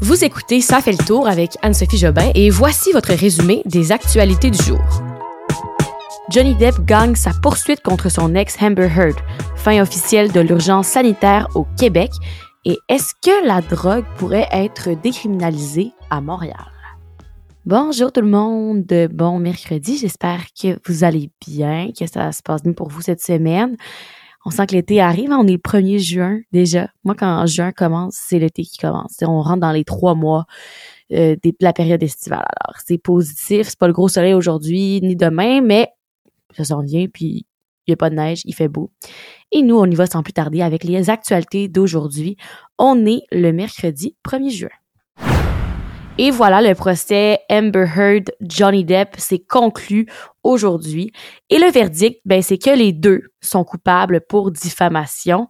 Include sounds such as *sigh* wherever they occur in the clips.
Vous écoutez Ça fait le tour avec Anne-Sophie Jobin et voici votre résumé des actualités du jour. Johnny Depp gagne sa poursuite contre son ex Amber Heard. Fin officielle de l'urgence sanitaire au Québec. Et est-ce que la drogue pourrait être décriminalisée à Montréal? Bonjour tout le monde, bon mercredi, j'espère que vous allez bien, que ça se passe bien pour vous cette semaine. On sent que l'été arrive, hein, on est le 1er juin déjà. Moi, quand juin commence, c'est l'été qui commence. On rentre dans les trois mois euh, de la période estivale. Alors, c'est positif, c'est pas le gros soleil aujourd'hui ni demain, mais ça s'en vient, puis il n'y a pas de neige, il fait beau. Et nous, on y va sans plus tarder avec les actualités d'aujourd'hui. On est le mercredi 1er juin. Et voilà, le procès Amber Heard Johnny Depp s'est conclu aujourd'hui. Et le verdict, ben, c'est que les deux sont coupables pour diffamation.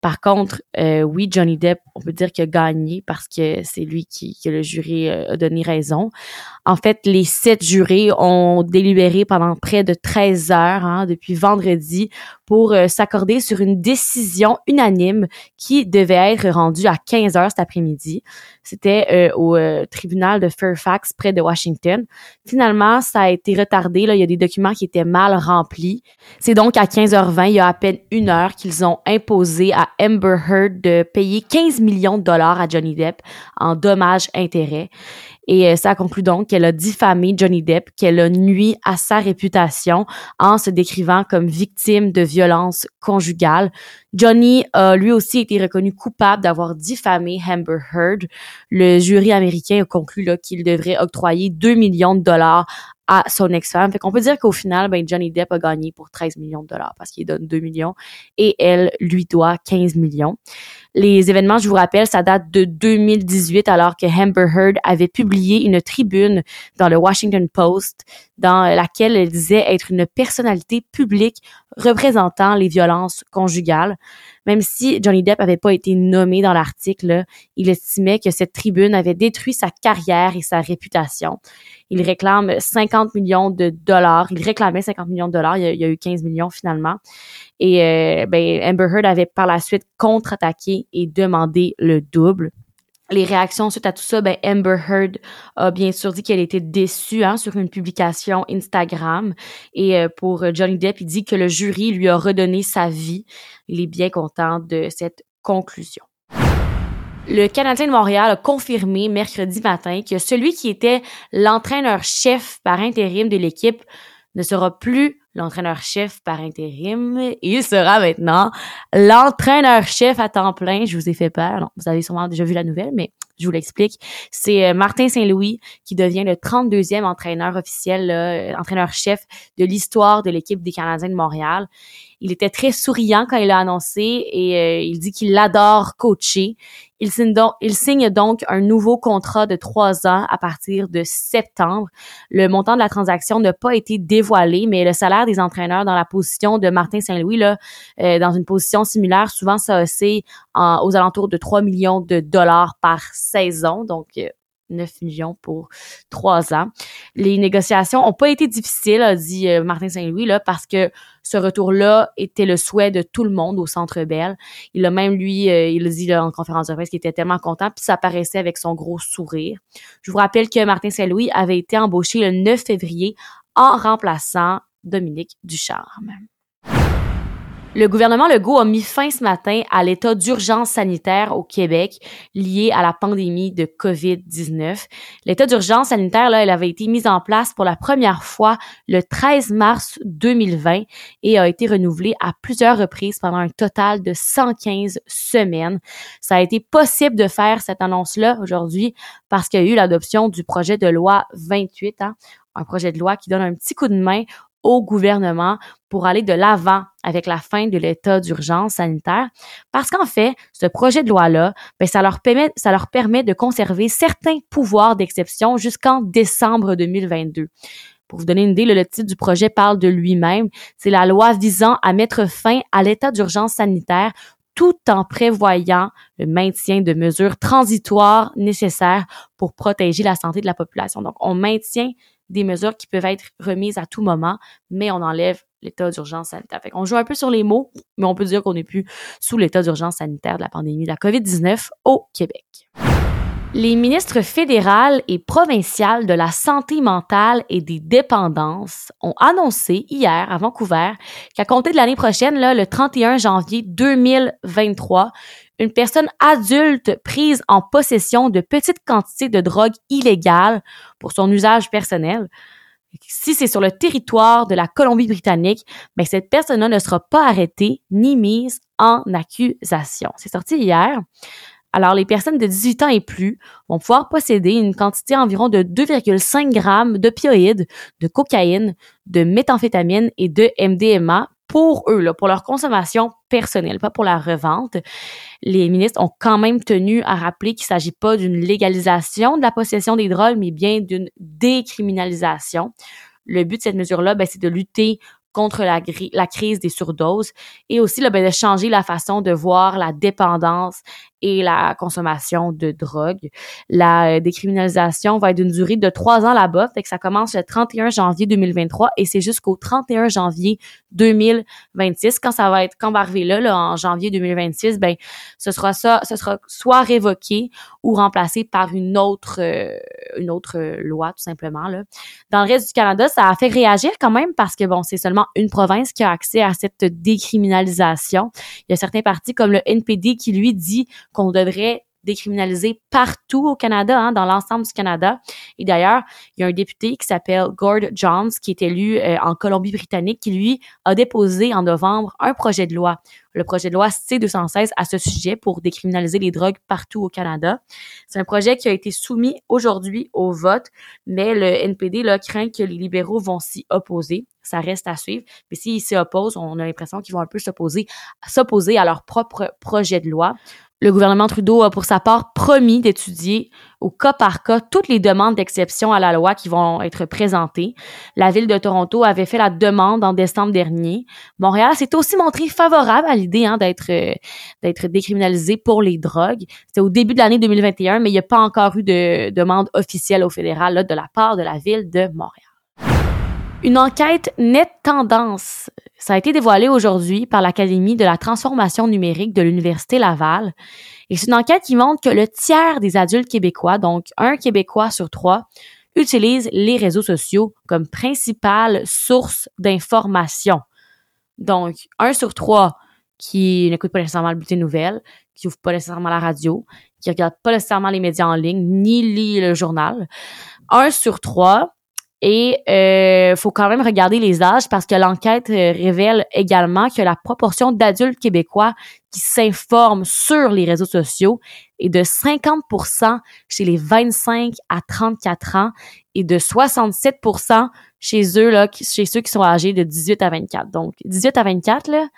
Par contre, euh, oui, Johnny Depp, on peut dire qu'il a gagné parce que c'est lui qui, que le jury euh, a donné raison. En fait, les sept jurés ont délibéré pendant près de 13 heures hein, depuis vendredi pour euh, s'accorder sur une décision unanime qui devait être rendue à 15 heures cet après-midi. C'était au tribunal de Fairfax près de Washington. Finalement, ça a été retardé. Là, il y a des documents qui étaient mal remplis. C'est donc à 15h20, il y a à peine une heure qu'ils ont imposé à Amber Heard de payer 15 millions de dollars à Johnny Depp en dommages-intérêts. Et euh, ça conclut donc qu'elle a diffamé Johnny Depp, qu'elle a nuit à sa réputation en se décrivant comme victime de violences conjugales. Johnny a lui aussi été reconnu coupable d'avoir diffamé Amber Heard. Le jury américain a conclu qu'il devrait octroyer 2 millions de dollars à son ex-femme. Fait qu'on peut dire qu'au final, ben, Johnny Depp a gagné pour 13 millions de dollars parce qu'il donne 2 millions et elle lui doit 15 millions. Les événements, je vous rappelle, ça date de 2018 alors que Amber Heard avait publié une tribune dans le Washington Post dans laquelle elle disait être une personnalité publique représentant les violences conjugales. Même si Johnny Depp avait pas été nommé dans l'article, il estimait que cette tribune avait détruit sa carrière et sa réputation. Il réclame 50 millions de dollars. Il réclamait 50 millions de dollars. Il y a, eu 15 millions finalement. Et euh, ben, Amber Heard avait par la suite contre-attaqué et demandé le double les réactions suite à tout ça, ben Amber Heard a bien sûr dit qu'elle était déçue hein, sur une publication Instagram. Et euh, pour Johnny Depp, il dit que le jury lui a redonné sa vie. Il est bien content de cette conclusion. Le Canadien de Montréal a confirmé mercredi matin que celui qui était l'entraîneur-chef par intérim de l'équipe ne sera plus l'entraîneur-chef par intérim. Il sera maintenant l'entraîneur-chef à temps plein. Je vous ai fait peur. Non, vous avez sûrement déjà vu la nouvelle, mais je vous l'explique. C'est euh, Martin Saint-Louis qui devient le 32e entraîneur officiel, euh, entraîneur-chef de l'histoire de l'équipe des Canadiens de Montréal. Il était très souriant quand il l'a annoncé et euh, il dit qu'il adore coacher. Il signe, donc, un nouveau contrat de trois ans à partir de septembre. Le montant de la transaction n'a pas été dévoilé, mais le salaire des entraîneurs dans la position de Martin Saint-Louis, là, euh, dans une position similaire, souvent ça oscille aux alentours de 3 millions de dollars par saison. Donc, euh, 9 millions pour trois ans. Les négociations ont pas été difficiles, a dit euh, Martin Saint-Louis, là, parce que ce retour-là était le souhait de tout le monde au Centre Bell. Il a même, lui, euh, il a dit en conférence de presse qu'il était tellement content, puis ça apparaissait avec son gros sourire. Je vous rappelle que Martin Saint-Louis avait été embauché le 9 février en remplaçant Dominique Ducharme. Le gouvernement Legault a mis fin ce matin à l'état d'urgence sanitaire au Québec lié à la pandémie de COVID-19. L'état d'urgence sanitaire, là, elle avait été mise en place pour la première fois le 13 mars 2020 et a été renouvelée à plusieurs reprises pendant un total de 115 semaines. Ça a été possible de faire cette annonce-là aujourd'hui parce qu'il y a eu l'adoption du projet de loi 28, hein, un projet de loi qui donne un petit coup de main au gouvernement pour aller de l'avant avec la fin de l'état d'urgence sanitaire. Parce qu'en fait, ce projet de loi-là, ben, ça, leur permet, ça leur permet de conserver certains pouvoirs d'exception jusqu'en décembre 2022. Pour vous donner une idée, le, titre du projet parle de lui-même. C'est la loi visant à mettre fin à l'état d'urgence sanitaire tout en prévoyant le maintien de mesures transitoires nécessaires pour protéger la santé de la population. Donc, on maintient des mesures qui peuvent être remises à tout moment, mais on enlève l'état d'urgence sanitaire. On joue un peu sur les mots, mais on peut dire qu'on n'est plus sous l'état d'urgence sanitaire de la pandémie de la COVID-19 au Québec. Les ministres fédérales et provinciales de la santé mentale et des dépendances ont annoncé hier à Vancouver qu'à compter de l'année prochaine, le 31 janvier 2023, une personne adulte prise en possession de petites quantités de drogue illégales pour son usage personnel, si c'est sur le territoire de la Colombie-Britannique, mais ben, cette personne-là ne sera pas arrêtée ni mise en accusation. C'est sorti hier. Alors, les personnes de 18 ans et plus vont pouvoir posséder une quantité environ de 2,5 grammes d'opioïdes, de cocaïne, de méthamphétamine et de MDMA pour eux, là, pour leur consommation personnelle, pas pour la revente. Les ministres ont quand même tenu à rappeler qu'il ne s'agit pas d'une légalisation de la possession des drogues, mais bien d'une décriminalisation. Le but de cette mesure-là, ben, c'est de lutter contre la, crise des surdoses et aussi ben, de changer la façon de voir la dépendance et la consommation de drogue. La euh, décriminalisation va être d'une durée de trois ans là-bas, fait que ça commence le 31 janvier 2023 et c'est jusqu'au 31 janvier 2026. Quand ça va être, quand on va arriver là, là, en janvier 2026, ben ce sera ça, ce sera soit révoqué ou remplacé par une autre, euh, une autre loi tout simplement là. Dans le reste du Canada, ça a fait réagir quand même parce que bon, c'est seulement une province qui a accès à cette décriminalisation. Il y a certains partis comme le NPD qui lui dit qu'on devrait décriminaliser partout au Canada, hein, dans l'ensemble du Canada. Et d'ailleurs, il y a un député qui s'appelle Gord Johns, qui est élu euh, en Colombie-Britannique, qui lui a déposé en novembre un projet de loi, le projet de loi C-216 à ce sujet pour décriminaliser les drogues partout au Canada. C'est un projet qui a été soumis aujourd'hui au vote, mais le NPD là, craint que les libéraux vont s'y opposer. Ça reste à suivre. Mais s'ils s'y opposent, on a l'impression qu'ils vont un peu s'opposer, s'opposer à leur propre projet de loi. Le gouvernement Trudeau a pour sa part promis d'étudier au cas par cas toutes les demandes d'exception à la loi qui vont être présentées. La ville de Toronto avait fait la demande en décembre dernier. Montréal s'est aussi montré favorable à l'idée hein, d'être euh, d'être décriminalisé pour les drogues. C'était au début de l'année 2021, mais il n'y a pas encore eu de demande officielle au fédéral là, de la part de la ville de Montréal. Une enquête nette tendance, ça a été dévoilé aujourd'hui par l'Académie de la transformation numérique de l'Université Laval. Et c'est une enquête qui montre que le tiers des adultes québécois, donc un Québécois sur trois, utilise les réseaux sociaux comme principale source d'information. Donc, un sur trois qui n'écoute pas nécessairement le bulletin de nouvelles, qui ouvre pas nécessairement la radio, qui regarde pas nécessairement les médias en ligne, ni lit le journal. Un sur trois et euh, faut quand même regarder les âges parce que l'enquête euh, révèle également que la proportion d'adultes québécois qui s'informent sur les réseaux sociaux est de 50% chez les 25 à 34 ans et de 67% chez eux là, chez ceux qui sont âgés de 18 à 24. Donc 18 à 24 là,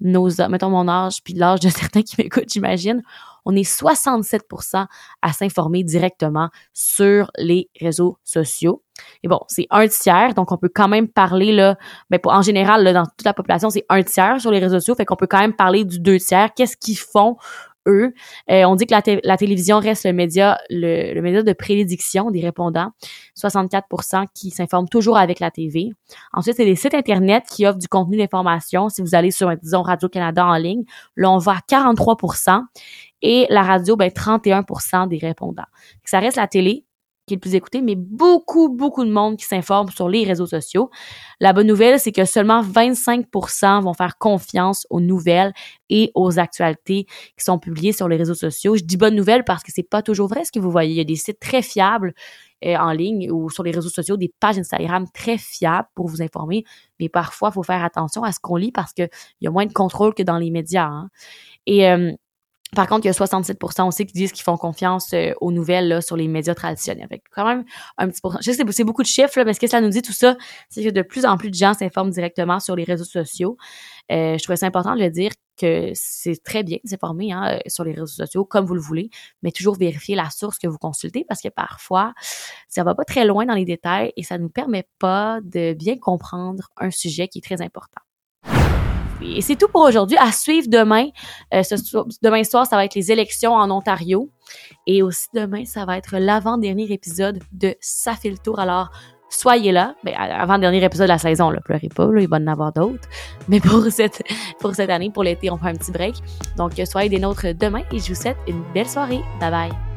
nos mettons mon âge puis l'âge de *laughs* certains qui m'écoutent, j'imagine, on est 67% à s'informer directement sur les réseaux sociaux. Et bon, c'est un tiers, donc on peut quand même parler là, ben en général dans toute la population, c'est un tiers sur les réseaux sociaux, fait qu'on peut quand même parler du deux tiers. Qu'est-ce qu'ils font Euh, on dit que la, télévision reste le média, le, média de prédiction des répondants. 64% qui s'informent toujours avec la TV. Ensuite, c'est les sites Internet qui offrent du contenu d'information. Si vous allez sur, disons, Radio-Canada en ligne, là, on va à 43% et la radio, ben, 31% des répondants. Ça reste la télé, qui est le plus écouté, mais beaucoup, beaucoup de monde qui s'informe sur les réseaux sociaux. La bonne nouvelle, c'est que seulement 25% vont faire confiance aux nouvelles et aux actualités qui sont publiées sur les réseaux sociaux. Je dis bonne nouvelle parce que c'est pas toujours vrai ce que vous voyez. Il y a des sites très fiables euh, en ligne ou sur les réseaux sociaux, des pages Instagram très fiables pour vous informer, mais parfois, il faut faire attention à ce qu'on lit parce qu'il y a moins de contrôle que dans les médias. Hein. Et euh, par contre, il y a 67% aussi qui disent qu'ils font confiance euh, aux nouvelles là, sur les médias traditionnels. Avec quand même un petit pourcentage. Je sais c'est beaucoup de chiffres, là, mais ce que ça nous dit tout ça, c'est que de plus en plus de gens s'informent directement sur les réseaux sociaux. Euh, je trouvais ça important de le dire que c'est très bien de s'informer hein, euh, sur les réseaux sociaux comme vous le voulez, mais toujours vérifier la source que vous consultez parce que parfois, ça va pas très loin dans les détails et ça nous permet pas de bien comprendre un sujet qui est très important. Et c'est tout pour aujourd'hui. À suivre demain. Euh, demain soir, ça va être les élections en Ontario. Et aussi demain, ça va être l'avant-dernier épisode de Ça fait le tour. Alors, soyez là. Ben, avant-dernier épisode de la saison, là, pleurez pas, là, il va en avoir d'autres. *laughs* Mais pour cette, pour cette année, pour l'été, on fait un petit break. Donc, soyez des nôtres demain et je vous souhaite une belle soirée. Bye bye.